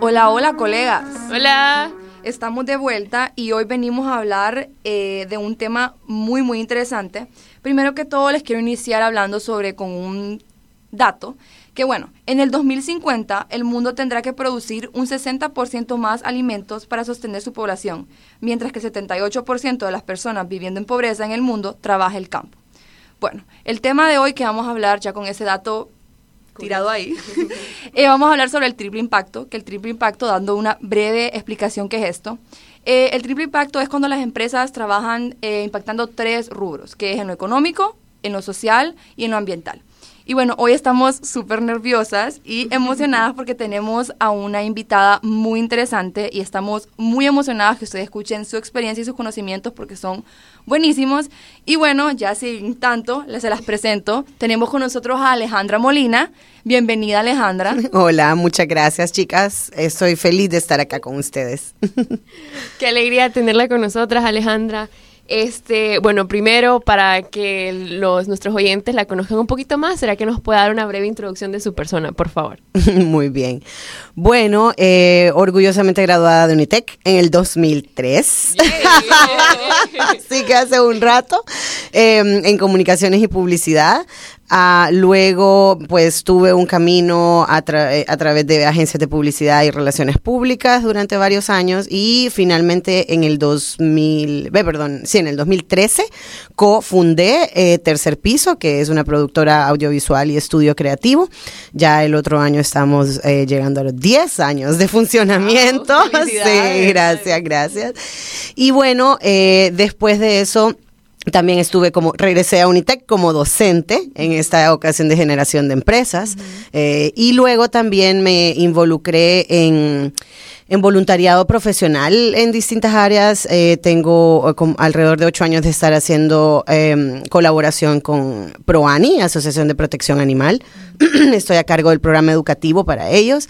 Hola, hola colegas. Hola. Estamos de vuelta y hoy venimos a hablar eh, de un tema muy, muy interesante. Primero que todo les quiero iniciar hablando sobre con un dato que bueno, en el 2050 el mundo tendrá que producir un 60% más alimentos para sostener su población, mientras que el 78% de las personas viviendo en pobreza en el mundo trabaja el campo. Bueno, el tema de hoy que vamos a hablar ya con ese dato tirado ahí, eh, vamos a hablar sobre el triple impacto, que el triple impacto, dando una breve explicación que es esto. Eh, el triple impacto es cuando las empresas trabajan eh, impactando tres rubros, que es en lo económico, en lo social y en lo ambiental. Y bueno, hoy estamos súper nerviosas y emocionadas porque tenemos a una invitada muy interesante y estamos muy emocionadas que ustedes escuchen su experiencia y sus conocimientos porque son buenísimos. Y bueno, ya sin tanto, les se las presento. Tenemos con nosotros a Alejandra Molina. Bienvenida Alejandra. Hola, muchas gracias chicas. Estoy feliz de estar acá con ustedes. Qué alegría tenerla con nosotras, Alejandra. Este, bueno, primero para que los nuestros oyentes la conozcan un poquito más, ¿será que nos puede dar una breve introducción de su persona, por favor? Muy bien. Bueno, eh, orgullosamente graduada de Unitec en el 2003. Así que hace un rato em, en comunicaciones y publicidad. Ah, luego, pues tuve un camino a, eh, a, través de agencias de publicidad y relaciones públicas durante varios años y finalmente en el 2000, perdón, sí, en el 2013 cofundé eh, Tercer Piso, que es una productora audiovisual y estudio creativo. Ya el otro año estamos eh, llegando a los 10 años de funcionamiento. sí, gracias, gracias. Y bueno, después de eso también estuve como, regresé a Unitec como docente en esta ocasión de generación de empresas eh, y luego también me involucré en, en voluntariado profesional en distintas áreas. Eh, tengo eh, alrededor de ocho años de estar haciendo em, colaboración con ProAni, Asociación de Protección Animal. Estoy a cargo del programa educativo para ellos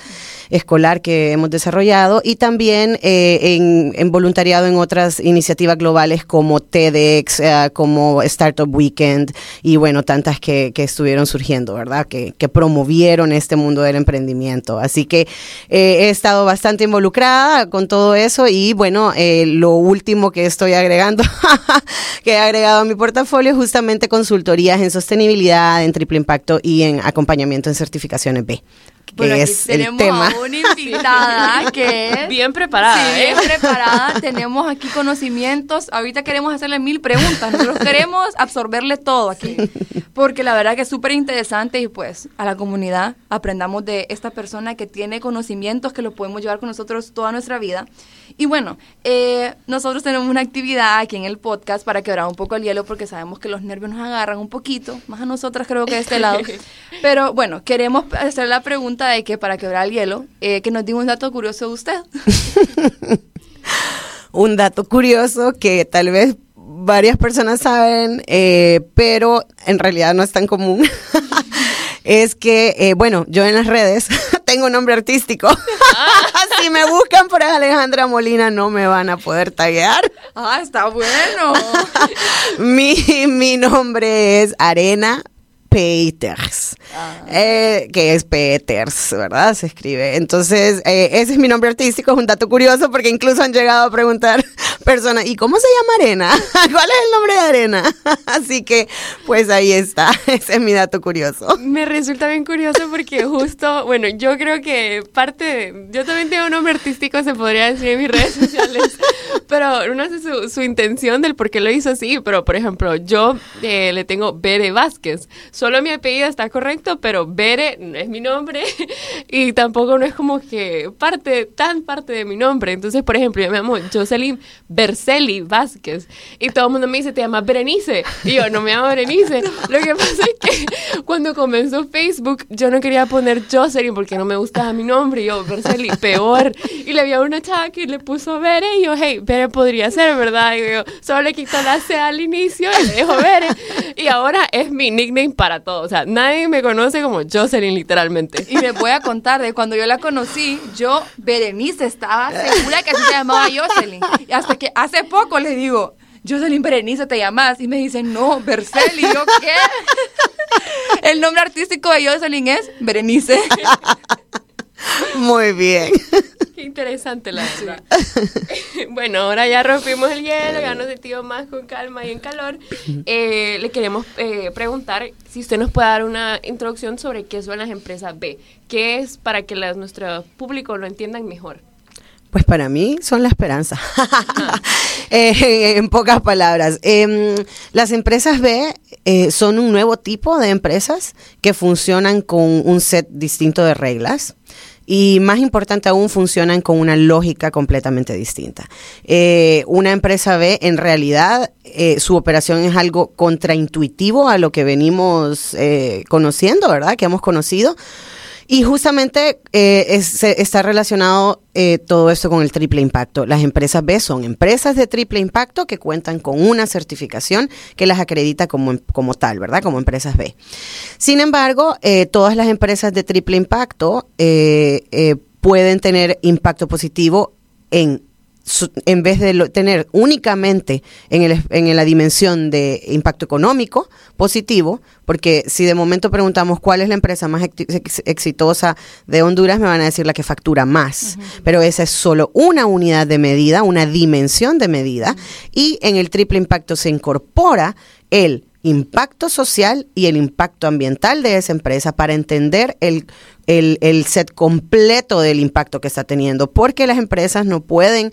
escolar que hemos desarrollado y también eh, en, voluntariado en otras iniciativas globales como TEDx, eh, como Startup Weekend y bueno, tantas que, estuvieron surgiendo, ¿verdad? Que, promovieron este mundo del emprendimiento. Así que eh, he estado bastante involucrada con todo eso y bueno, lo último que estoy agregando, que he agregado a mi portafolio, justamente consultorías en sostenibilidad, en triple impacto y en acompañamiento en certificaciones B que es el tema. A una invitada que es bien preparada. bien ¿eh? preparada. tenemos aquí conocimientos. Ahorita queremos hacerle mil preguntas. Nosotros queremos absorberle todo aquí. Porque la verdad que es súper interesante y pues a la comunidad aprendamos de esta persona que tiene conocimientos que lo podemos llevar con nosotros toda nuestra vida. Y bueno, eh, nosotros tenemos una actividad aquí en el podcast para quebrar un poco el hielo porque sabemos que los nervios nos agarran un poquito, más a nosotras creo que de este lado. Pero bueno, queremos hacer la pregunta de que para quebrar el hielo, eh, que nos diga un dato curioso de usted. un dato curioso que tal vez varias personas saben, eh, pero en realidad no es tan común. es que, eh, bueno, yo en las redes tengo un nombre artístico. si me buscan por Alejandra Molina no me van a poder taguear. Ah, está bueno. mi, mi nombre es Arena Peters, ah. eh, que es Peters, ¿verdad? Se escribe. Entonces, eh, ese es mi nombre artístico, es un dato curioso porque incluso han llegado a preguntar personas, ¿y cómo se llama Arena? ¿Cuál es el nombre de Arena? Así que, pues ahí está, ese es mi dato curioso. Me resulta bien curioso porque justo, bueno, yo creo que parte, de, yo también tengo un nombre artístico, se podría decir en mis redes sociales, pero no sé su, su intención del por qué lo hizo así, pero por ejemplo, yo eh, le tengo Bere Vázquez solo mi apellido está correcto, pero Bere no es mi nombre y tampoco no es como que parte, tan parte de mi nombre. Entonces, por ejemplo, yo me llamo Jocelyn Berceli Vázquez y todo el mundo me dice, te llamas Berenice. Y yo, no me llamo Berenice. Lo que pasa es que cuando comenzó Facebook, yo no quería poner Jocelyn porque no me gustaba mi nombre. Y yo, Berceli, peor. Y le había una chava que le puso Bere y yo, hey, Bere podría ser, ¿verdad? Y yo, solo le quito la C al inicio y le dejo Bere. Y ahora es mi nickname para para todo. O sea, nadie me conoce como Jocelyn, literalmente. Y me voy a contar de cuando yo la conocí, yo, Berenice, estaba segura que así se llamaba Jocelyn. Y hasta que hace poco le digo, Jocelyn Berenice, ¿te llamas? Y me dice, no, Berceli. ¿Yo qué? El nombre artístico de Jocelyn es Berenice. Muy bien. Qué interesante, la verdad. bueno, ahora ya rompimos el hielo, ya nos sentimos más con calma y en calor. Eh, le queremos eh, preguntar si usted nos puede dar una introducción sobre qué son las empresas B. ¿Qué es para que las, nuestro público lo entiendan mejor? Pues para mí son la esperanza. Eh, en pocas palabras. Em, las empresas B eh, son un nuevo tipo de empresas que funcionan con un set distinto de reglas y más importante aún funcionan con una lógica completamente distinta. Eh, una empresa B en realidad su operación es algo contraintuitivo a lo que venimos conociendo, ¿verdad? Que hemos conocido y justamente eh, está relacionado eh, todo esto con el triple impacto. Las empresas B son empresas de triple impacto que cuentan con una certificación que las acredita como, como tal, ¿verdad? Como empresas B. Sin embargo, eh, todas las empresas de triple impacto pueden tener impacto positivo en en vez de tener únicamente en, el, en la dimensión de impacto económico positivo, porque si de momento preguntamos cuál es la empresa más exitosa de Honduras, me van a decir la que factura más, pero esa es solo una unidad de medida, una dimensión de medida, y en el triple impacto se incorpora el impacto social y el impacto ambiental de esa empresa para entender el, el, set completo del impacto que está teniendo, porque las empresas no pueden,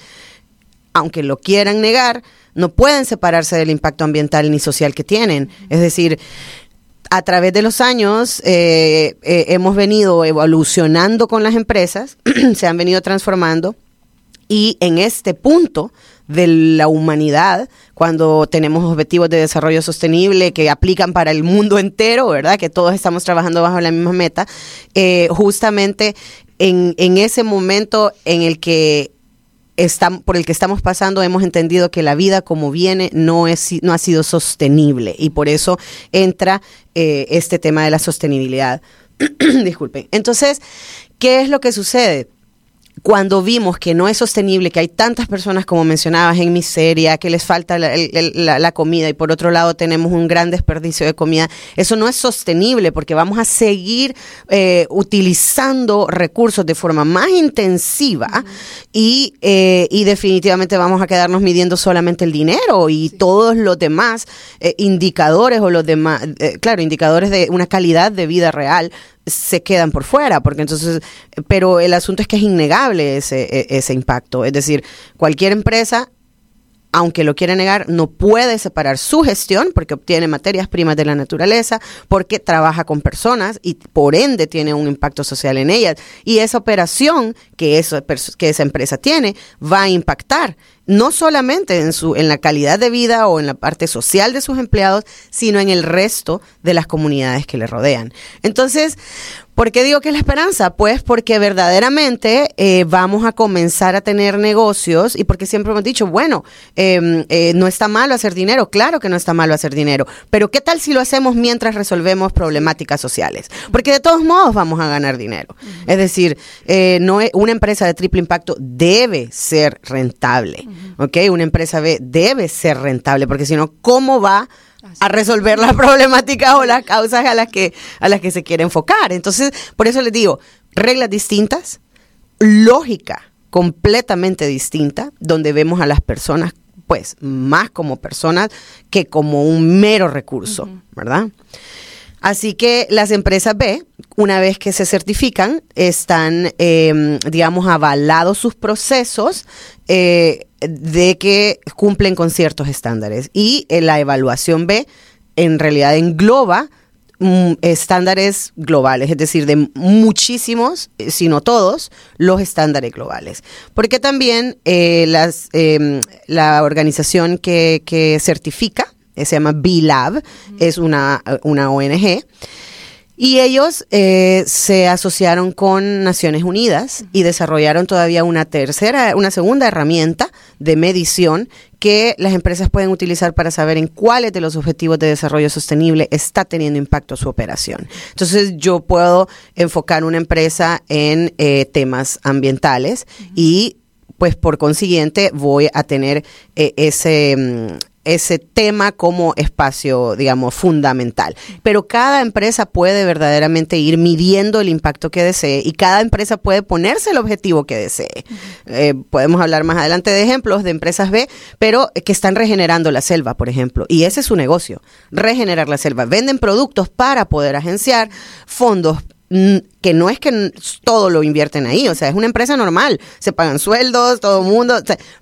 aunque lo quieran negar, no pueden separarse del impacto ambiental ni social que tienen. Es decir, a través de los años eh, eh, hemos venido evolucionando con las empresas, se han venido transformando y en este punto de la humanidad, cuando tenemos objetivos de desarrollo sostenible que aplican para el mundo entero, ¿verdad? Que todos estamos trabajando bajo la misma meta, eh, justamente en, en ese momento en el que por el que estamos pasando hemos entendido que la vida como viene no, es, no ha sido sostenible y por eso entra eh, este tema de la sostenibilidad. Disculpen. Entonces, ¿qué es lo que sucede? Cuando vimos que no es sostenible, que hay tantas personas, como mencionabas, en miseria, que les falta la, comida y por otro lado tenemos un gran desperdicio de comida, eso no es sostenible porque vamos a seguir eh, utilizando recursos de forma más intensiva y, eh, y, definitivamente vamos a quedarnos midiendo solamente el dinero y todos los demás eh, indicadores o los demás, claro, indicadores de una calidad de vida real se quedan por fuera, porque entonces, pero el asunto es que es innegable ese, e, ese impacto. Es decir, cualquier empresa aunque lo quiere negar, no puede separar su gestión porque obtiene materias primas de la naturaleza, porque trabaja con personas y por ende tiene un impacto social en ellas. Y esa operación que, que esa empresa tiene va a impactar no solamente en, su, en la calidad de vida o en la parte social de sus empleados, sino en el resto de las comunidades que le rodean. Entonces, ¿Por qué digo que es la esperanza? Pues porque verdaderamente eh, vamos a comenzar a tener negocios y porque siempre hemos dicho, bueno, em, eh, no está malo hacer dinero, claro que no está malo hacer dinero, pero ¿qué tal si lo hacemos mientras resolvemos problemáticas sociales? Porque de todos modos vamos a ganar dinero. Es decir, eh, no una empresa de triple impacto debe ser rentable, ¿ok? Una empresa B debe ser rentable, porque si no, ¿cómo va a resolver las problemáticas o las causas a las que a las que se quiere enfocar. Entonces, por eso les digo, reglas distintas, lógica completamente distinta, donde vemos a las personas pues más como personas que como un mero recurso, ¿verdad? Así que las empresas B, una vez que se certifican, están, em, digamos, avalados sus procesos eh, de que cumplen con ciertos estándares. Y eh, la evaluación B en realidad engloba mm, estándares globales, es decir, de muchísimos, eh, si no todos, los estándares globales. Porque también las, em, la organización que, que certifica eh, se llama B-Lab, es una, una ONG. Y ellos eh, se asociaron con Naciones Unidas y desarrollaron todavía una tercera, una segunda herramienta de medición que las empresas pueden utilizar para saber en cuáles de los objetivos de desarrollo sostenible está teniendo impacto su operación. Entonces yo puedo enfocar una empresa en eh, temas ambientales y pues por consiguiente voy a tener ese... Mm, ese tema como espacio, digamos, fundamental. Pero cada empresa puede verdaderamente ir midiendo el impacto que desee y cada empresa puede ponerse el objetivo que desee. Eh, podemos hablar más adelante de ejemplos de empresas B, pero que están regenerando la selva, por ejemplo. Y ese es su negocio, regenerar la selva. Venden productos para poder agenciar fondos que no es que todo lo invierten ahí, o sea, es una empresa normal, se pagan sueldos, todo el mundo,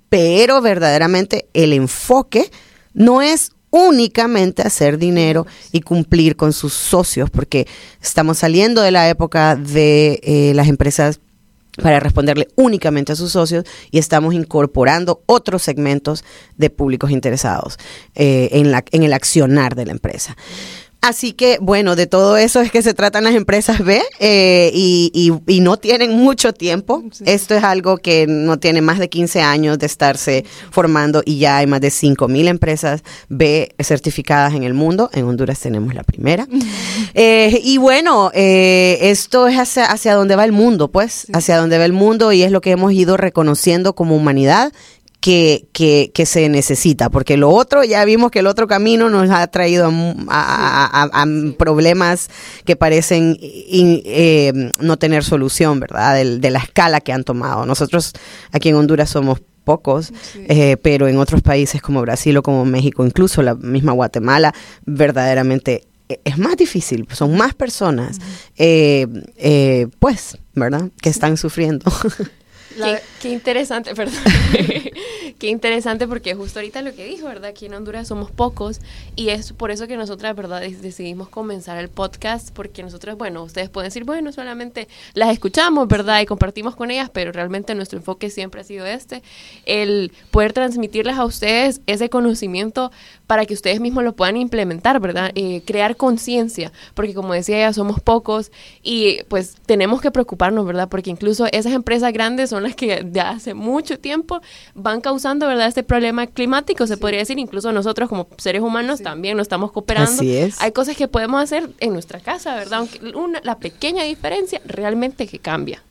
pero verdaderamente el enfoque no es únicamente hacer dinero y cumplir con sus socios, porque estamos saliendo de la época de eh, las empresas para responderle únicamente a sus socios y estamos incorporando otros segmentos de públicos interesados eh, en, la, en el accionar de la empresa. Así que, bueno, de todo eso es que se tratan las empresas B eh, y, y, no tienen mucho tiempo. Esto es algo que no tiene más de 15 años de estarse formando y ya hay más de 5 mil empresas B certificadas en el mundo. En Honduras tenemos la primera. Eh, y bueno, eh, esto es hacia, hacia dónde va el mundo, pues, hacia dónde va el mundo y es lo que hemos ido reconociendo como humanidad que, que, que, se necesita, porque lo otro, ya vimos que el otro camino nos ha traído a, problemas que parecen eh, no tener solución, ¿verdad? De, la escala que han tomado. Nosotros aquí en Honduras somos pocos, eh, pero en otros países como Brasil o como México, incluso la misma Guatemala, verdaderamente e, es más difícil, son más personas, eh, pues, ¿verdad? Que están sufriendo. Qué, interesante, perdón. qué interesante porque justo ahorita lo que dijo, ¿verdad? Aquí en Honduras somos pocos y es por eso que nosotras, ¿verdad? Decidimos comenzar el podcast porque nosotros, bueno, ustedes pueden decir, bueno, solamente las escuchamos, ¿verdad? Y compartimos con ellas, pero realmente nuestro enfoque siempre ha sido este, el poder transmitirles a ustedes ese conocimiento para que ustedes mismos lo puedan implementar, ¿verdad? Eh, crear conciencia, porque como decía ella, somos pocos y pues tenemos que preocuparnos, ¿verdad? Porque incluso esas empresas grandes son las que de hace mucho tiempo van causando, ¿verdad? Este problema climático, se podría decir, incluso nosotros como seres humanos también nos estamos cooperando. Así es. Hay cosas que podemos hacer en nuestra casa, ¿verdad? Aunque una, la pequeña diferencia realmente que cambia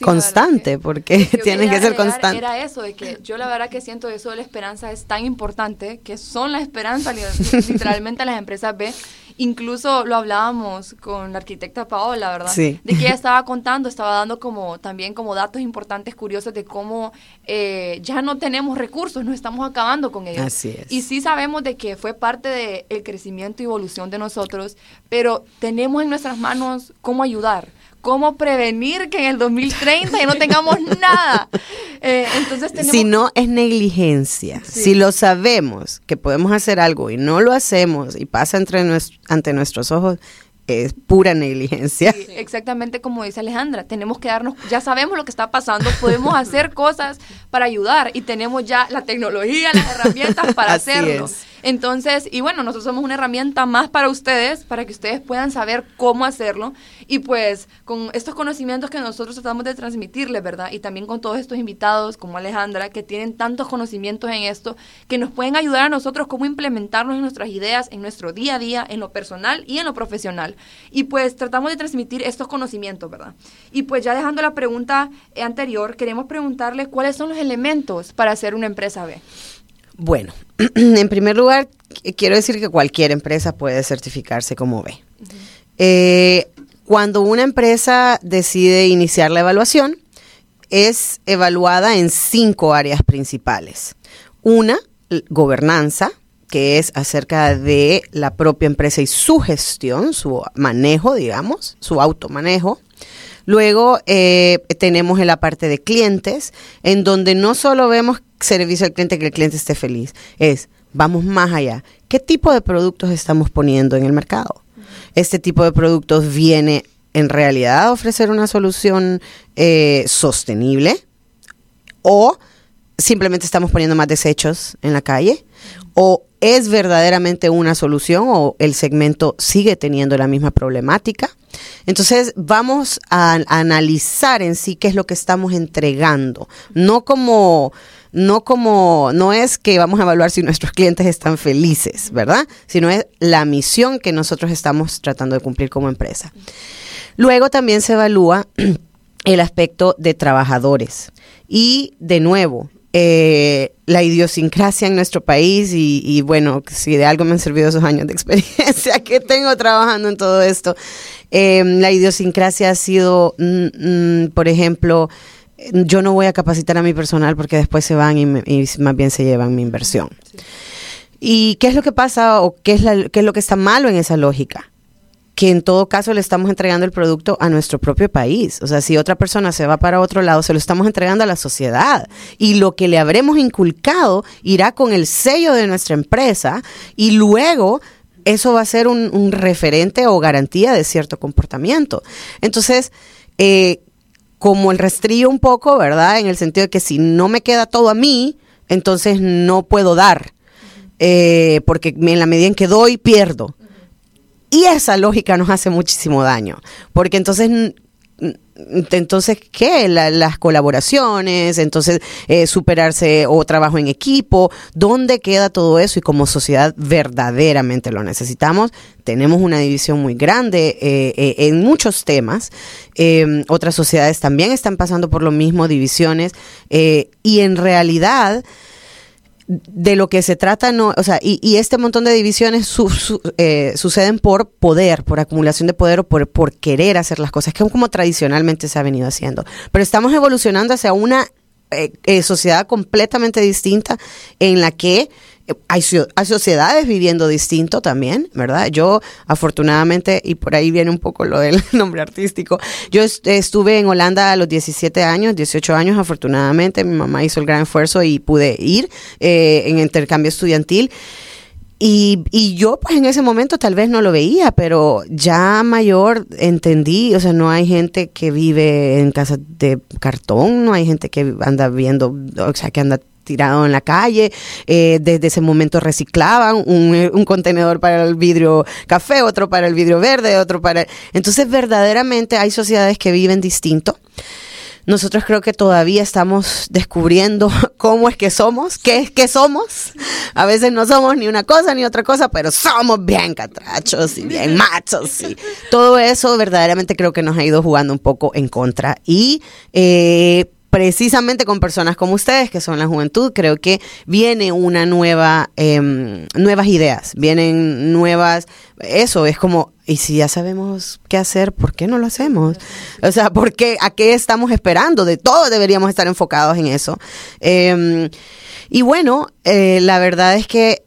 constante, porque tiene que ser constante. Era eso, de que yo la verdad que siento eso de la esperanza es tan importante, que son la esperanza literalmente las empresas B. Incluso lo hablábamos con la arquitecta Paola, ¿verdad? Sí. De que ella estaba contando, estaba dando como también como datos importantes, curiosos de cómo eh, ya no tenemos recursos, nos estamos acabando con ellos. Así es. Y sí sabemos de que fue parte del crecimiento y evolución de nosotros, pero tenemos en nuestras manos cómo ayudar cómo prevenir que en el 2030 ya no tengamos nada. Eh, entonces Si no es negligencia, si lo sabemos que podemos hacer algo y no lo hacemos y pasa entre ante nuestros ojos, es pura negligencia. exactamente como dice Alejandra, tenemos que darnos, ya sabemos lo que está pasando, podemos hacer cosas para ayudar y tenemos ya la tecnología, las herramientas para hacerlo. Entonces, y bueno, nosotros somos una herramienta más para ustedes, para que ustedes puedan saber cómo hacerlo. Y pues con estos conocimientos que nosotros tratamos de transmitirles, ¿verdad? Y también con todos estos invitados como Alejandra, que tienen tantos conocimientos en esto, que nos pueden ayudar a nosotros cómo implementarnos en nuestras ideas, en nuestro día a día, en lo personal y en lo profesional. Y pues tratamos de transmitir estos conocimientos, ¿verdad? Y pues ya dejando la pregunta anterior, queremos preguntarle cuáles son los elementos para hacer una empresa B. Bueno, en primer lugar, quiero decir que cualquier empresa puede certificarse como B. Eh, cuando una empresa decide iniciar la evaluación, es evaluada en cinco áreas principales. Una, gobernanza, que es acerca de la propia empresa y su gestión, su manejo, digamos, su automanejo. Luego eh, tenemos en la parte de clientes, en donde no solo vemos servicio al cliente, que el cliente esté feliz, es, vamos más allá. ¿Qué tipo de productos estamos poniendo en el mercado? Este tipo de productos viene en realidad a ofrecer una solución eh, sostenible o simplemente estamos poniendo más desechos en la calle o es verdaderamente una solución o el segmento sigue teniendo la misma problemática. Entonces vamos a, analizar en sí qué es lo que estamos entregando, no como no como no es que vamos a evaluar si nuestros clientes están felices, ¿verdad? Sino es la misión que nosotros estamos tratando de cumplir como empresa. Luego también se evalúa el aspecto de trabajadores y de nuevo eh, la idiosincrasia en nuestro país y, bueno, si de algo me han servido esos años de experiencia que tengo trabajando en todo esto, em, la idiosincrasia ha sido, mm, mm, por ejemplo, yo no voy a capacitar a mi personal porque después se van y, más bien se llevan mi inversión. ¿Y qué es lo que pasa o qué es, qué es lo que está malo en esa lógica? que en todo caso le estamos entregando el producto a nuestro propio país. O sea, si otra persona se va para otro lado, se lo estamos entregando a la sociedad. Y lo que le habremos inculcado irá con el sello de nuestra empresa y luego eso va a ser un, referente o garantía de cierto comportamiento. Entonces, eh, como el restrillo un poco, ¿verdad? En el sentido de que si no me queda todo a mí, entonces no puedo dar. Eh, porque en la medida en que doy, pierdo. Y esa lógica nos hace muchísimo daño, porque entonces entonces, ¿qué? las colaboraciones, entonces eh, superarse o trabajo en equipo, ¿dónde queda todo eso? Y como sociedad verdaderamente lo necesitamos. Tenemos una división muy grande eh, eh, en muchos temas. Em, otras sociedades también están pasando por lo mismo, divisiones. y en realidad de lo que se trata no, o sea, y, este montón de divisiones eh, suceden por poder, por acumulación de poder o por, por querer hacer las cosas, que es como tradicionalmente se ha venido haciendo. Pero estamos evolucionando hacia una eh, eh, sociedad completamente distinta en la que hay, hay, sociedades viviendo distinto también, ¿verdad? Yo afortunadamente, y por ahí viene un poco lo del nombre artístico, yo estuve en Holanda a los 17 años, 18 años afortunadamente, mi mamá hizo el gran esfuerzo y pude ir eh, en intercambio estudiantil. Y, y, yo pues en ese momento tal vez no lo veía, pero ya mayor entendí, o sea, no hay gente que vive en casas de cartón, no hay gente que anda viendo, o sea, que anda tirado en la calle. Eh, desde ese momento reciclaban un, un, contenedor para el vidrio café, otro para el vidrio verde, otro para... Entonces verdaderamente hay sociedades que viven distinto. Nosotros creo que todavía estamos descubriendo cómo es que somos, qué es que somos. A veces no somos ni una cosa ni otra cosa, pero somos bien catrachos y bien machos. Y todo eso verdaderamente creo que nos ha ido jugando un poco en contra. Y eh, precisamente con personas como ustedes, que son la juventud, creo que viene una nueva, em, nuevas ideas, vienen nuevas, eso es como, y si ya sabemos qué hacer, ¿por qué no lo hacemos? O sea, ¿por qué, ¿a qué estamos esperando? De todo deberíamos estar enfocados en eso. Em, y bueno, eh, la verdad es que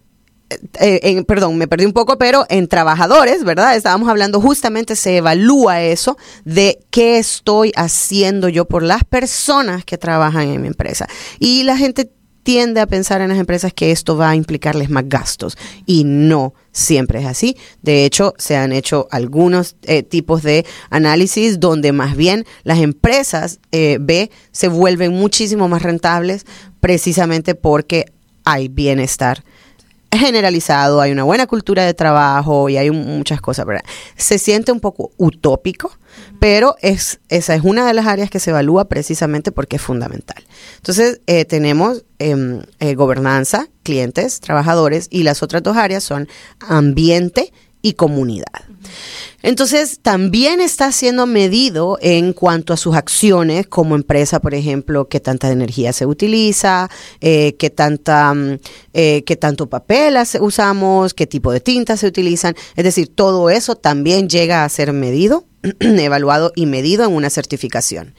eh, en, perdón, me perdí un poco, pero en trabajadores, ¿verdad? Estábamos hablando justamente, se evalúa eso de qué estoy haciendo yo por las personas que trabajan en mi empresa. Y la gente tiende a pensar en las empresas que esto va a implicarles más gastos y no siempre es así. De hecho, se han hecho algunos eh, tipos de análisis donde más bien las empresas eh, se vuelven muchísimo más rentables precisamente porque hay bienestar generalizado, hay una buena cultura de trabajo y hay muchas cosas, ¿verdad? Se siente un poco utópico, pero es, esa es una de las áreas que se evalúa precisamente porque es fundamental. Entonces, eh, tenemos em, eh, gobernanza, clientes, trabajadores y las otras dos áreas son ambiente y comunidad. Entonces, también está siendo medido en cuanto a sus acciones como empresa, por ejemplo, qué tanta energía se utiliza, eh, qué, tanta, mm, eh, qué tanto papel usamos, qué tipo de tintas se utilizan. Es decir, todo eso también llega a ser medido, evaluado y medido en una certificación.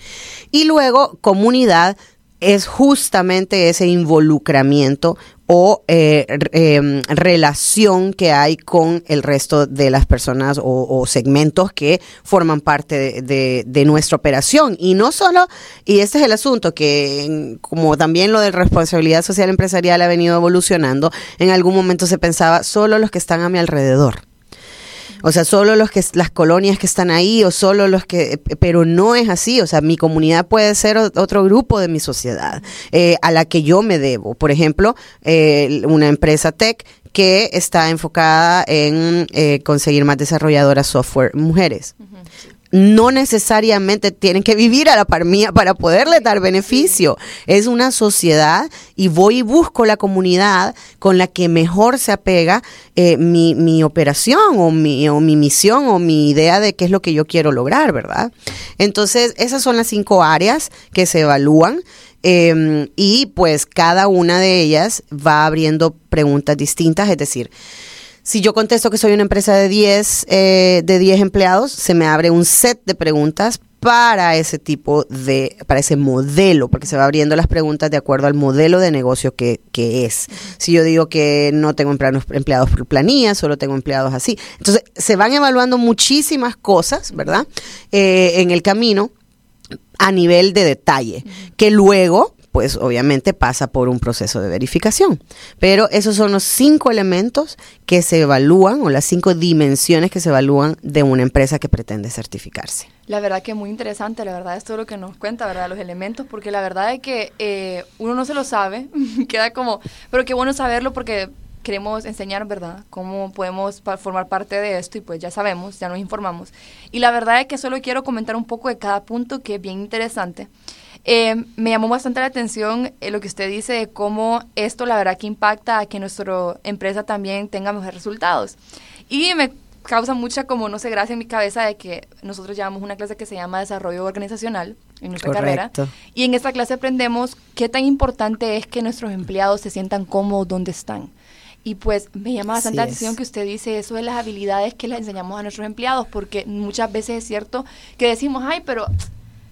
Y luego, comunidad es justamente ese involucramiento o eh, em, relación que hay con el resto de las personas o, segmentos que forman parte de, de, nuestra operación. Y no solo, y este es el asunto, que como también lo de responsabilidad social empresarial ha venido evolucionando, en algún momento se pensaba solo los que están a mi alrededor. O sea, solo los que las colonias que están ahí o solo los que, pero no es así. O sea, mi comunidad puede ser otro grupo de mi sociedad eh, a la que yo me debo. Por ejemplo, eh, una empresa tech que está enfocada en eh, conseguir más desarrolladoras software mujeres no necesariamente tienen que vivir a la par mía para poderle dar beneficio. Es una sociedad y voy y busco la comunidad con la que mejor se apega eh, mi, mi, operación o mi, o mi misión o mi idea de qué es lo que yo quiero lograr, ¿verdad? Entonces, esas son las cinco áreas que se evalúan. Em, y pues cada una de ellas va abriendo preguntas distintas, es decir, si yo contesto que soy una empresa de 10, eh, de 10 empleados, se me abre un set de preguntas para ese tipo de, para ese modelo, porque se va abriendo las preguntas de acuerdo al modelo de negocio que, que es. Si yo digo que no tengo empleados, por planilla, solo tengo empleados así. Entonces, se van evaluando muchísimas cosas, ¿verdad? Eh, en el camino a nivel de detalle, que luego pues obviamente pasa por un proceso de verificación. Pero esos son los cinco elementos que se evalúan o las cinco dimensiones que se evalúan de una empresa que pretende certificarse. La verdad que es muy interesante, la verdad es todo lo que nos cuenta, ¿verdad? Los elementos, porque la verdad es que eh, uno no se lo sabe, queda como, pero qué bueno saberlo porque queremos enseñar, ¿verdad?, cómo podemos formar parte de esto y pues ya sabemos, ya nos informamos. Y la verdad es que solo quiero comentar un poco de cada punto que es bien interesante. Eh, me llamó bastante la atención eh, lo que usted dice de cómo esto la verdad que impacta a que nuestra empresa también tenga mejores resultados. Y me causa mucha como no sé gracia en mi cabeza de que nosotros llevamos una clase que se llama desarrollo organizacional en nuestra carrera y en esta clase aprendemos qué tan importante es que nuestros empleados se sientan cómodos donde están. Y pues me llama bastante la atención que usted dice eso de las habilidades que les enseñamos a nuestros empleados, porque muchas veces es cierto que decimos, ay, pero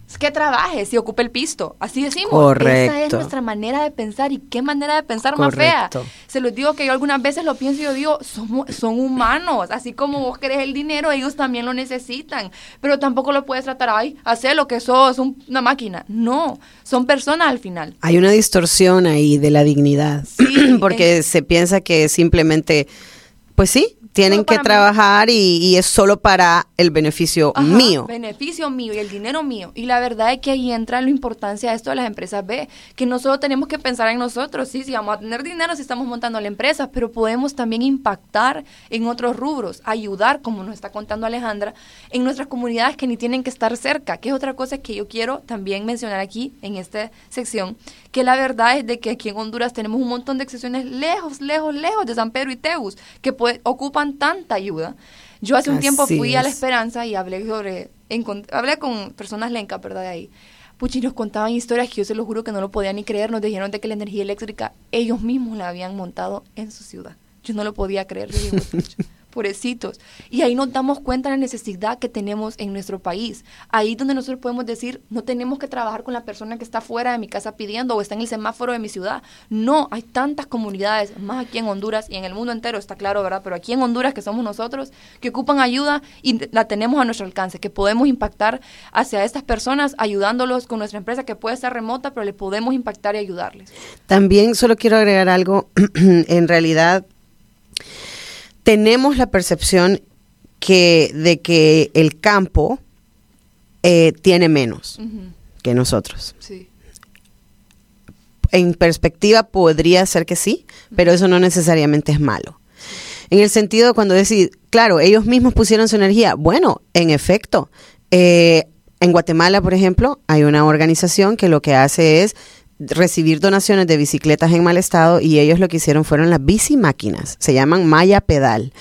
es que trabaje, si ocupe el pisto. Así decimos. Correcto. Esa es nuestra manera de pensar. ¿Y qué manera de pensar más fea? Se los digo que yo algunas veces lo pienso y yo digo, somos, son humanos. Así como vos querés el dinero, ellos también lo necesitan. Pero tampoco lo puedes tratar, ay, hacer lo que sos, una máquina. No, son personas al final. Hay una distorsión ahí de la dignidad. porque se piensa que simplemente, pues sí, tienen que trabajar y, es solo para el beneficio mío. Beneficio mío y el dinero mío. Y la verdad es que ahí entra la importancia de esto de las empresas B, que no solo tenemos que pensar en nosotros, sí, sí, vamos a tener dinero si estamos montando la empresa, pero podemos también impactar en otros rubros, ayudar, como nos está contando Alejandra, en nuestras comunidades que ni tienen que estar cerca, que es otra cosa que yo quiero también mencionar aquí en esta sección, que la verdad es de que aquí en Honduras tenemos un montón de excepciones lejos, lejos, lejos de San Pedro y Teus, que ocupan tanta ayuda. Yo hace un tiempo fui a La Esperanza y hablé sobre, hablé con personas lencas, ¿verdad? De ahí. Puchi, nos contaban historias que yo se lo juro que no lo podía ni creer. Nos dijeron de que la energía eléctrica ellos mismos la habían montado en su ciudad. Yo no lo podía creer. Pobrecitos. Y ahí nos damos cuenta de la necesidad que tenemos en nuestro país. Ahí donde nosotros podemos decir, no tenemos que trabajar con la persona que está fuera de mi casa pidiendo o está en el semáforo de mi ciudad. No, hay tantas comunidades, más aquí en Honduras y en el mundo entero, está claro, ¿verdad? Pero aquí en Honduras, que somos nosotros, que ocupan ayuda y la tenemos a nuestro alcance, que podemos impactar hacia estas personas ayudándolos con nuestra empresa que puede ser remota, pero le podemos impactar y ayudarles. También solo quiero agregar algo, en realidad tenemos la percepción que, de que el campo eh, tiene menos que nosotros. En perspectiva podría ser que sí, pero eso no necesariamente es malo. En el sentido cuando decís, claro, ellos mismos pusieron su energía. Bueno, en efecto, eh, en Guatemala, por ejemplo, hay una organización que lo que hace es recibir donaciones de bicicletas en mal estado y ellos lo que hicieron fueron las bici máquinas, se llaman Maya Pedal.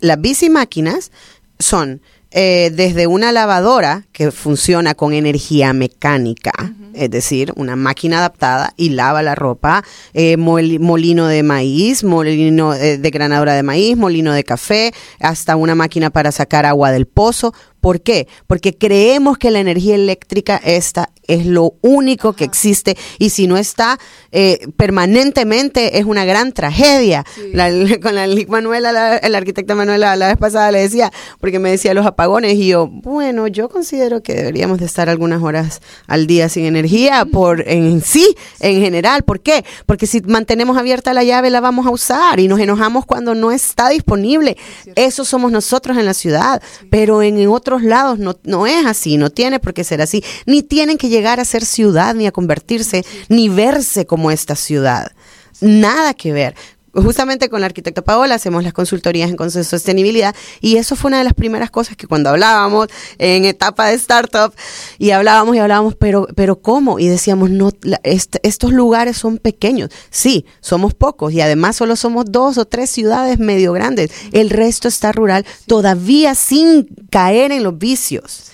Las bici máquinas son eh, desde una lavadora que funciona con energía mecánica, es decir, una máquina adaptada y lava la ropa, eh, molino de maíz, molino eh, de granadora de maíz, molino de café, hasta una máquina para sacar agua del pozo, ¿Por qué? Porque creemos que la energía eléctrica esta es lo único que existe y si no está eh, permanentemente es una gran tragedia. con la Manuela, la, el arquitecta Manuela la vez pasada le decía, porque me decía los apagones y yo, bueno, yo considero que deberíamos de estar algunas horas al día sin energía por en sí, en general. ¿Por qué? Porque si mantenemos abierta la llave la vamos a usar y nos enojamos cuando no está disponible. Eso somos nosotros en la ciudad, pero en otro otros lados no, no es así, no tiene por qué ser así, ni tienen que llegar a ser ciudad, ni a convertirse, ni verse como esta ciudad. Nada que ver justamente con la arquitecta Paola hacemos las consultorías en concepto de sostenibilidad y eso fue una de las primeras cosas que cuando hablábamos en etapa de startup y hablábamos y hablábamos, pero, pero ¿cómo? Y decíamos, no, estos lugares son pequeños. Sí, somos pocos y además solo somos dos o tres ciudades medio grandes. El resto está rural, todavía sin caer en los vicios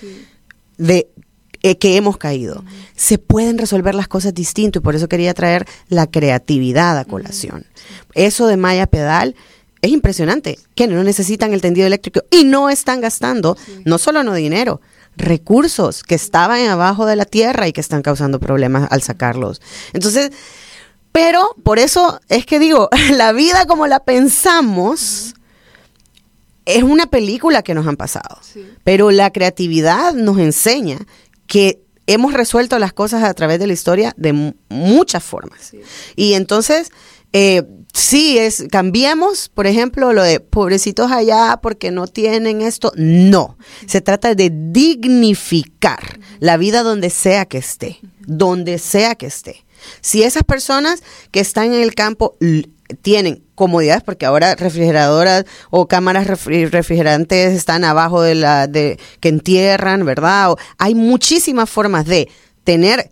de eh, que hemos caído. Se pueden resolver las cosas distinto y por eso quería traer la creatividad a colación. Eso de Maya Pedal es impresionante, que no necesitan el tendido eléctrico y no están gastando no solo no dinero, recursos que estaban abajo de la tierra y que están causando problemas al sacarlos. Entonces, pero por eso es que digo, la vida como la pensamos es una película que nos han pasado, pero la creatividad nos enseña que hemos resuelto las cosas a través de la historia de muchas formas. Y entonces, eh, sí, es, cambiemos, por ejemplo, lo de pobrecitos allá porque no tienen esto. No, se trata de dignificar la vida donde sea que esté, donde sea que esté. Si esas personas que están en el campo tienen comodidades porque ahora refrigeradoras o cámaras refrigerantes están abajo de la de que entierran, ¿verdad? hay muchísimas formas de tener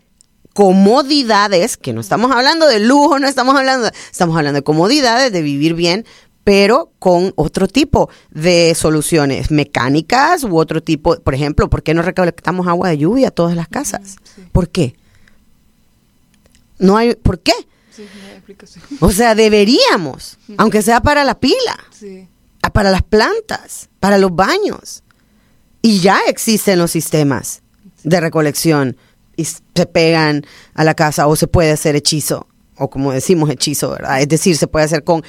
comodidades, que no estamos hablando de lujo, no estamos hablando, estamos hablando de comodidades, de vivir bien, pero con otro tipo de soluciones mecánicas u otro tipo, por ejemplo, ¿por qué no recolectamos agua de lluvia a todas las casas? ¿Por qué? No hay, ¿por qué? O sea, deberíamos, aunque sea para la pila, para las plantas, para los baños. Y ya existen los sistemas de recolección y se pegan a la casa o se puede hacer hechizo, o como decimos hechizo, ¿verdad? Es decir, se puede hacer con,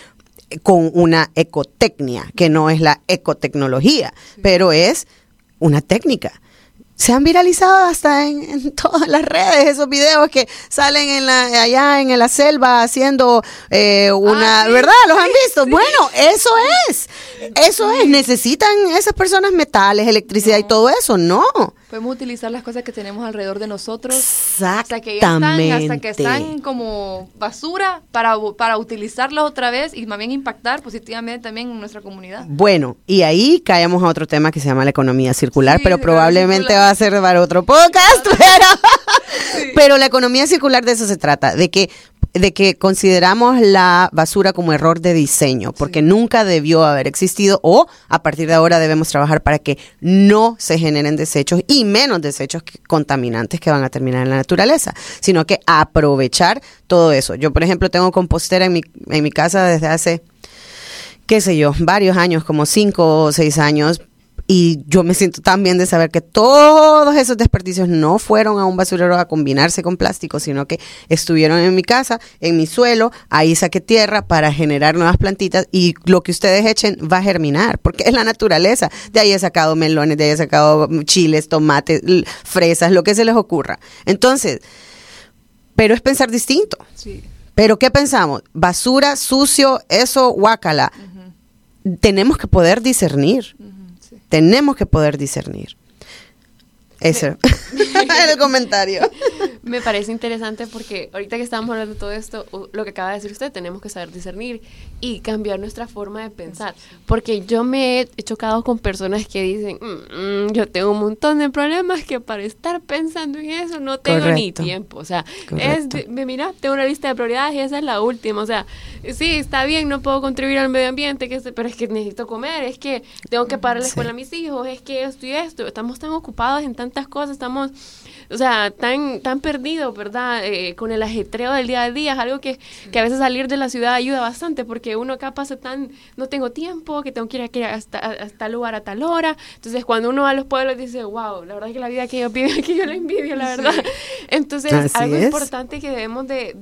con una ecotecnia, que no es la ecotecnología, pero es una técnica se han viralizado hasta en, todas las redes esos videos que salen en la, allá en la selva haciendo eh, una, ¿verdad? ¿Los han visto? Bueno, eso es, eso es. Necesitan esas personas metales, electricidad y todo eso, no. Podemos utilizar las cosas que tenemos alrededor de nosotros hasta que están, hasta que están como basura para, para utilizarlas otra vez y más bien impactar positivamente también en nuestra comunidad. Bueno, y ahí caemos a otro tema que se llama la economía circular, pero probablemente va a ser para otro podcast, pero, pero la economía circular de eso se trata, de que de que consideramos la basura como error de diseño, porque nunca debió haber existido o a partir de ahora debemos trabajar para que no se generen desechos y menos desechos contaminantes que van a terminar en la naturaleza, sino que aprovechar todo eso. Yo, por ejemplo, tengo compostera en mi, en mi casa desde hace qué sé yo, varios años, como cinco o seis años, y yo me siento tan bien de saber que todos esos desperdicios no fueron a un basurero a combinarse con plástico, sino que estuvieron en mi casa, en mi suelo, ahí saqué tierra para generar nuevas plantitas y lo que ustedes echen va a germinar, porque es la naturaleza. De ahí he sacado melones, de ahí he sacado chiles, tomates, fresas, lo que se les ocurra. Entonces, pero es pensar distinto. Pero ¿qué pensamos? Basura, sucio, eso, guácala. Tenemos que poder discernir. Tenemos que poder discernir. Eso era el comentario. Me parece interesante porque ahorita que estamos hablando de todo esto, lo que acaba de decir usted, tenemos que saber discernir y cambiar nuestra forma de pensar. Porque yo me he chocado con personas que dicen, mm, mm, yo tengo un montón de problemas que para estar pensando en eso no tengo ni tiempo. O sea, es, me mira, tengo una lista de prioridades y esa es la última. O sea, sí, está bien, no puedo contribuir al medio ambiente, que pero es que necesito comer, es que tengo que pagar la escuela a mis hijos, es que esto y esto. Estamos tan ocupados en tantas cosas, estamos o sea, tan, tan perdido, ¿verdad? Eh, con el ajetreo del día a día, es algo que, que, a veces salir de la ciudad ayuda bastante, porque uno acá pasa tan, no tengo tiempo, que tengo que ir a, hasta, tal lugar a tal hora. Entonces, cuando uno va a los pueblos dice, wow, la verdad es que la vida que yo pido aquí yo la envidio, la verdad. Entonces, algo importante que debemos de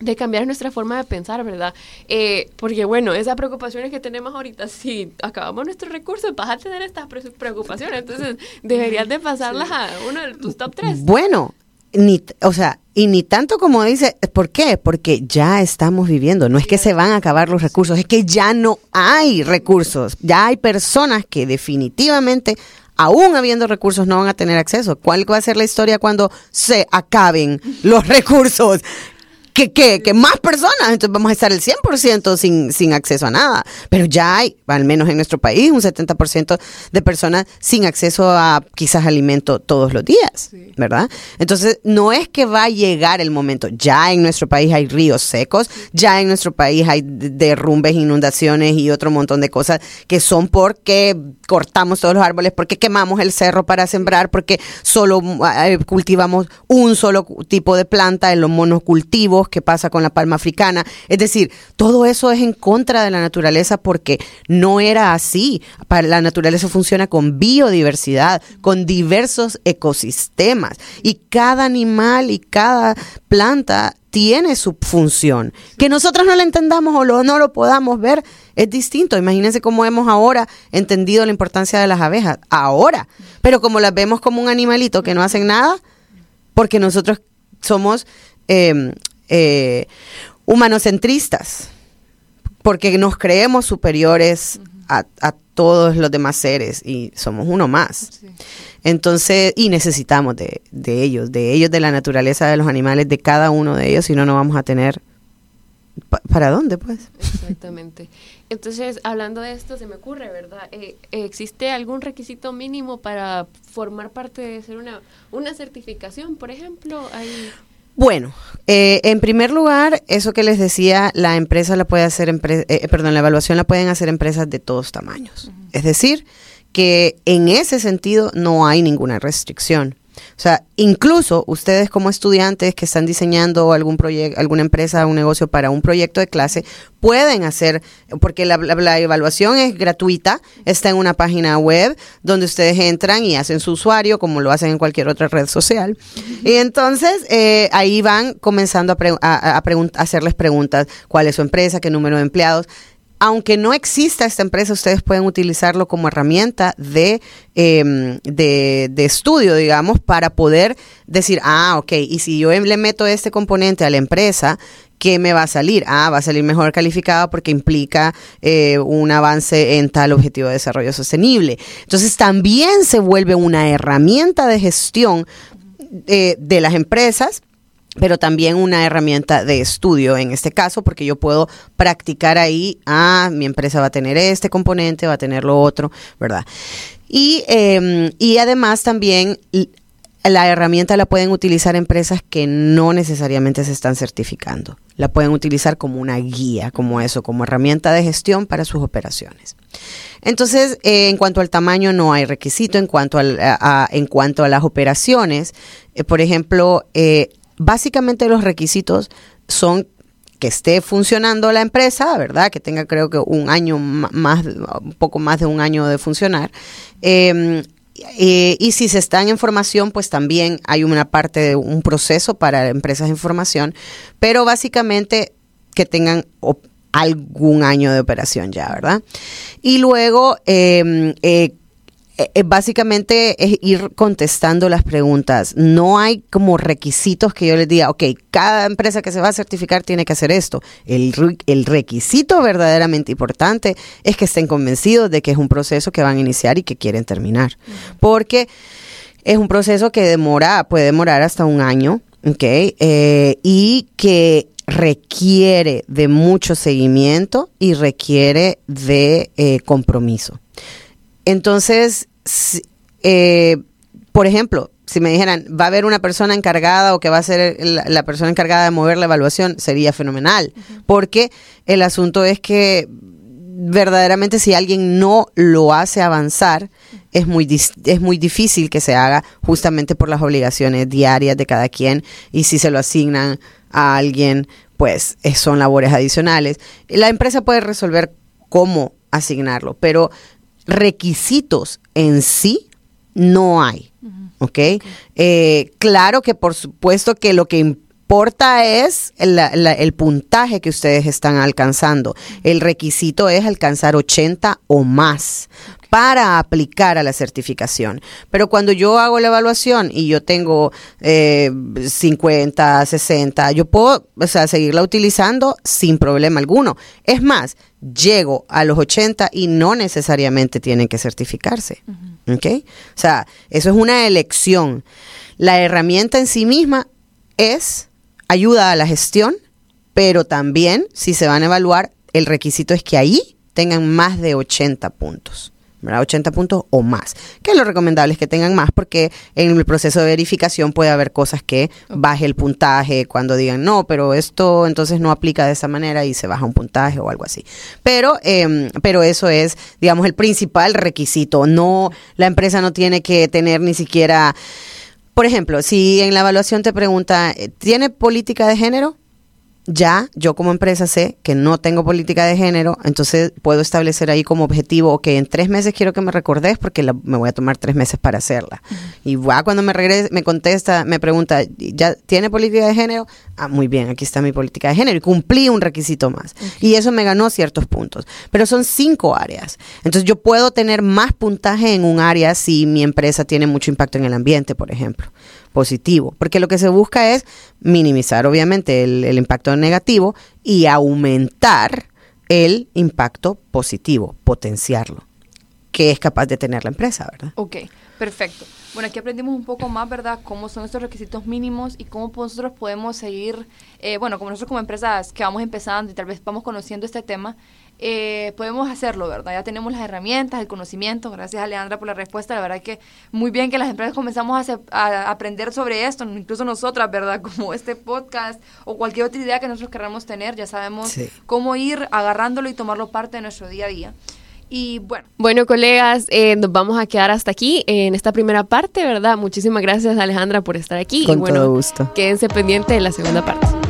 de cambiar nuestra forma de pensar, ¿verdad? Eh, porque bueno, esas preocupaciones que tenemos ahorita, si acabamos nuestros recursos, vas a tener estas preocupaciones, entonces deberías de pasarlas a uno de tus top tres. Bueno, ni, o sea, y ni tanto como dice, ¿por qué? Porque ya estamos viviendo, no es que se van a acabar los recursos, es que ya no hay recursos, ya hay personas que definitivamente aún habiendo recursos, no van a tener acceso. ¿Cuál va a ser la historia cuando se acaben los recursos? Que, que, que más personas, entonces vamos a estar el 100% sin, sin acceso a nada. Pero ya hay, al menos en nuestro país, un 70% de personas sin acceso a quizás alimento todos los días, ¿verdad? Entonces, no es que va a llegar el momento. Ya en nuestro país hay ríos secos, ya en nuestro país hay derrumbes, inundaciones y otro montón de cosas que son porque cortamos todos los árboles, porque quemamos el cerro para sembrar, porque solo eh, cultivamos un solo tipo de planta en los monocultivos, que pasa con la palma africana. Es decir, todo eso es en contra de la naturaleza porque no era así. La naturaleza funciona con biodiversidad, con diversos ecosistemas y cada animal y cada planta tiene su función. Que nosotros no la entendamos o no lo podamos ver es distinto. Imagínense cómo hemos ahora entendido la importancia de las abejas. Ahora. Pero como las vemos como un animalito que no hacen nada, porque nosotros somos em, eh, humanocentristas, porque nos creemos superiores a, todos los demás seres y somos uno más. Entonces, y necesitamos de, de, ellos, de ellos, de la naturaleza de los animales, de cada uno de ellos, si no, no vamos a tener... ¿Para dónde, pues? Exactamente. Entonces, hablando de esto, se me ocurre, ¿verdad? Eh, ¿Existe algún requisito mínimo para formar parte de ser una, una certificación, por ejemplo? ¿Hay... Bueno, eh, en primer lugar, eso que les decía, la empresa la puede hacer, eh, perdón, la evaluación la pueden hacer empresas de todos tamaños. Es decir, que en ese sentido no hay ninguna restricción. O sea, incluso ustedes como estudiantes que están diseñando algún proyecto, alguna empresa, un negocio para un proyecto de clase, pueden hacer, porque la, evaluación es gratuita, está en una página web donde ustedes entran y hacen su usuario, como lo hacen en cualquier otra red social. Y entonces eh, ahí van comenzando a, a hacerles preguntas, cuál es su empresa, qué número de empleados aunque no exista esta empresa, ustedes pueden utilizarlo como herramienta de, em, de, de, estudio, digamos, para poder decir, ah, ok, y si yo le meto este componente a la empresa, ¿qué me va a salir? Ah, va a salir mejor calificado porque implica eh, un avance en tal objetivo de desarrollo sostenible. Entonces también se vuelve una herramienta de gestión eh, de las empresas pero también una herramienta de estudio en este caso, porque yo puedo practicar ahí, ah, mi empresa va a tener este componente, va a tener lo otro, ¿verdad? Y, em, y además también la herramienta la pueden utilizar empresas que no necesariamente se están certificando. La pueden utilizar como una guía, como eso, como herramienta de gestión para sus operaciones. Entonces, eh, en cuanto al tamaño, no hay requisito. En cuanto, a, en cuanto a las operaciones, eh, por ejemplo, eh, básicamente los requisitos son que esté funcionando la empresa, ¿verdad? Que tenga creo que un año más, un poco más de un año de funcionar. Em, y si se están en formación, pues también hay una parte de un proceso para empresas en formación, pero básicamente que tengan algún año de operación ya, ¿verdad? Y luego, eh, eh, básicamente es ir contestando las preguntas. No hay como requisitos que yo les diga, ok, cada empresa que se va a certificar tiene que hacer esto. El, el requisito verdaderamente importante es que estén convencidos de que es un proceso que van a iniciar y que quieren terminar. Porque es un proceso que demora, puede demorar hasta un año, ok, eh, y que requiere de mucho seguimiento y requiere de compromiso. Entonces, eh, por ejemplo, si me dijeran, va a haber una persona encargada o que va a ser la, persona encargada de mover la evaluación, sería fenomenal, porque el asunto es que verdaderamente si alguien no lo hace avanzar, es muy, es muy difícil que se haga justamente por las obligaciones diarias de cada quien. Y si se lo asignan a alguien, pues son labores adicionales. La empresa puede resolver cómo asignarlo, pero requisitos en sí no hay. ¿Ok? Eh, claro que por supuesto que lo que importa es el, puntaje que ustedes están alcanzando. El requisito es alcanzar 80 o más para aplicar a la certificación. Pero cuando yo hago la evaluación y yo tengo eh, 50, 60, yo puedo o sea, seguirla utilizando sin problema alguno. Es más, llego a los 80 y no necesariamente tienen que certificarse. ¿Ok? O sea, eso es una elección. La herramienta en sí misma es ayuda a la gestión Pero también, si se van a evaluar, el requisito es que ahí tengan más de 80 puntos. ¿Verdad? 80 puntos o más. Que lo recomendable es que tengan más porque en el proceso de verificación puede haber cosas que baje el puntaje cuando digan no, pero esto entonces no aplica de esa manera y se baja un puntaje o algo así. Pero, eh, pero eso es, digamos, el principal requisito. No, la empresa no tiene que tener ni siquiera, por ejemplo, si en la evaluación te pregunta, ¿tiene política de género? Ya yo como empresa sé que no tengo política de género, entonces puedo establecer ahí como objetivo, que en tres meses quiero que me recordes porque me voy a tomar tres meses para hacerla. Y va cuando me regrese, me contesta, me pregunta, ¿ya tiene política de género? Ah, muy bien, aquí está mi política de género y cumplí un requisito más. Y eso me ganó ciertos puntos. Pero son cinco áreas. Entonces yo puedo tener más puntaje en un área si mi empresa tiene mucho impacto en el ambiente, por ejemplo positivo, porque lo que se busca es minimizar obviamente el, impacto negativo y aumentar el impacto positivo, potenciarlo, que es capaz de tener la empresa, ¿verdad? Ok, perfecto. Bueno, aquí aprendimos un poco más, ¿verdad?, cómo son estos requisitos mínimos y cómo nosotros podemos seguir, eh, bueno, como nosotros como empresas que vamos empezando y tal vez vamos conociendo este tema, eh, podemos hacerlo, ¿verdad? Ya tenemos las herramientas, el conocimiento. Gracias, Alejandra, por la respuesta. La verdad que muy bien que las empresas comenzamos a, aprender sobre esto, incluso nosotras, ¿verdad? Como este podcast o cualquier otra idea que nosotros queramos tener, ya sabemos cómo ir agarrándolo y tomarlo parte de nuestro día a día. Y bueno. Bueno, colegas, eh, nos vamos a quedar hasta aquí en esta primera parte, ¿verdad? Muchísimas gracias, Alejandra, por estar aquí. Con y bueno, todo gusto. Quédense pendientes de la segunda parte.